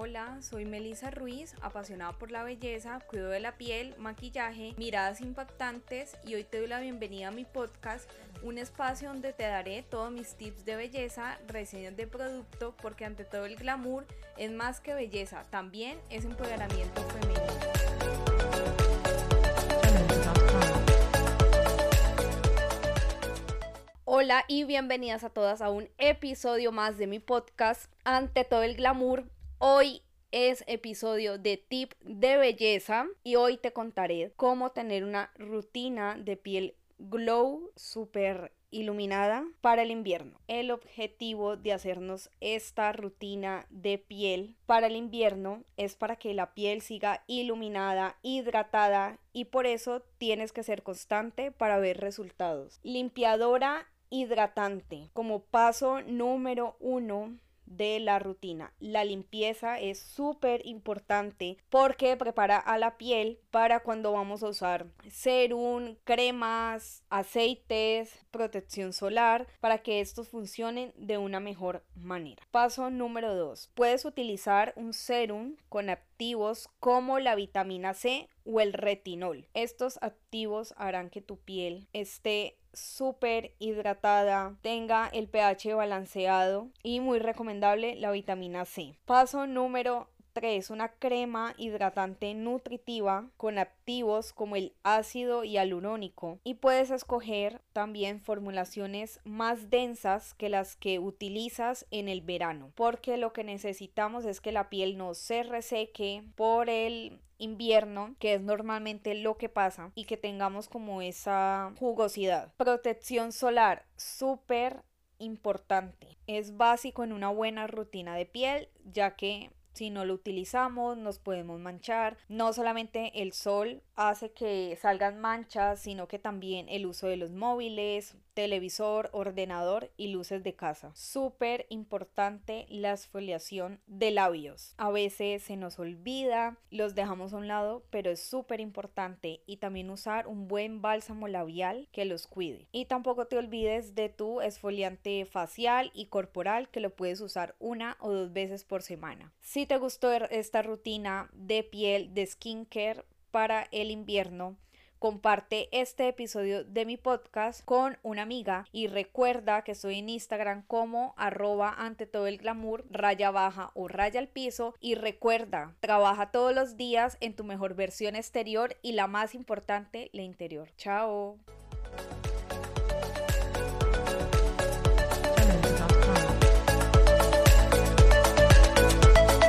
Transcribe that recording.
Hola, soy Melissa Ruiz, apasionada por la belleza, cuido de la piel, maquillaje, miradas impactantes y hoy te doy la bienvenida a mi podcast, un espacio donde te daré todos mis tips de belleza, reseñas de producto, porque ante todo el glamour es más que belleza, también es empoderamiento femenino. Hola y bienvenidas a todas a un episodio más de mi podcast Ante todo el glamour. Hoy es episodio de tip de belleza y hoy te contaré cómo tener una rutina de piel glow super iluminada para el invierno. El objetivo de hacernos esta rutina de piel para el invierno es para que la piel siga iluminada, hidratada y por eso tienes que ser constante para ver resultados. Limpiadora hidratante como paso número uno de la rutina. La limpieza es súper importante porque prepara a la piel para cuando vamos a usar serum, cremas, aceites, protección solar para que estos funcionen de una mejor manera. Paso número 2. Puedes utilizar un serum con activos como la vitamina C o el retinol. Estos activos harán que tu piel esté súper hidratada, tenga el pH balanceado y muy recomendable la vitamina C. Paso número 3. Una crema hidratante nutritiva con activos como el ácido hialurónico y puedes escoger también formulaciones más densas que las que utilizas en el verano porque lo que necesitamos es que la piel no se reseque por el invierno, que es normalmente lo que pasa, y que tengamos como esa jugosidad. Protección solar, súper importante. Es básico en una buena rutina de piel, ya que si no lo utilizamos nos podemos manchar. No solamente el sol hace que salgan manchas, sino que también el uso de los móviles, televisor, ordenador y luces de casa. Súper importante la exfoliación de labios. A veces se nos olvida, los dejamos a un lado, pero es súper importante y también usar un buen bálsamo labial que los cuide. Y tampoco te olvides de tu esfoliante facial y corporal que lo puedes usar una o dos veces por semana. Si te gustó esta rutina de piel de skincare para el invierno, comparte este episodio de mi podcast con una amiga y recuerda que estoy en Instagram como arroba ante todo el glamour, raya baja o raya al piso y recuerda, trabaja todos los días en tu mejor versión exterior y la más importante, la interior. Chao.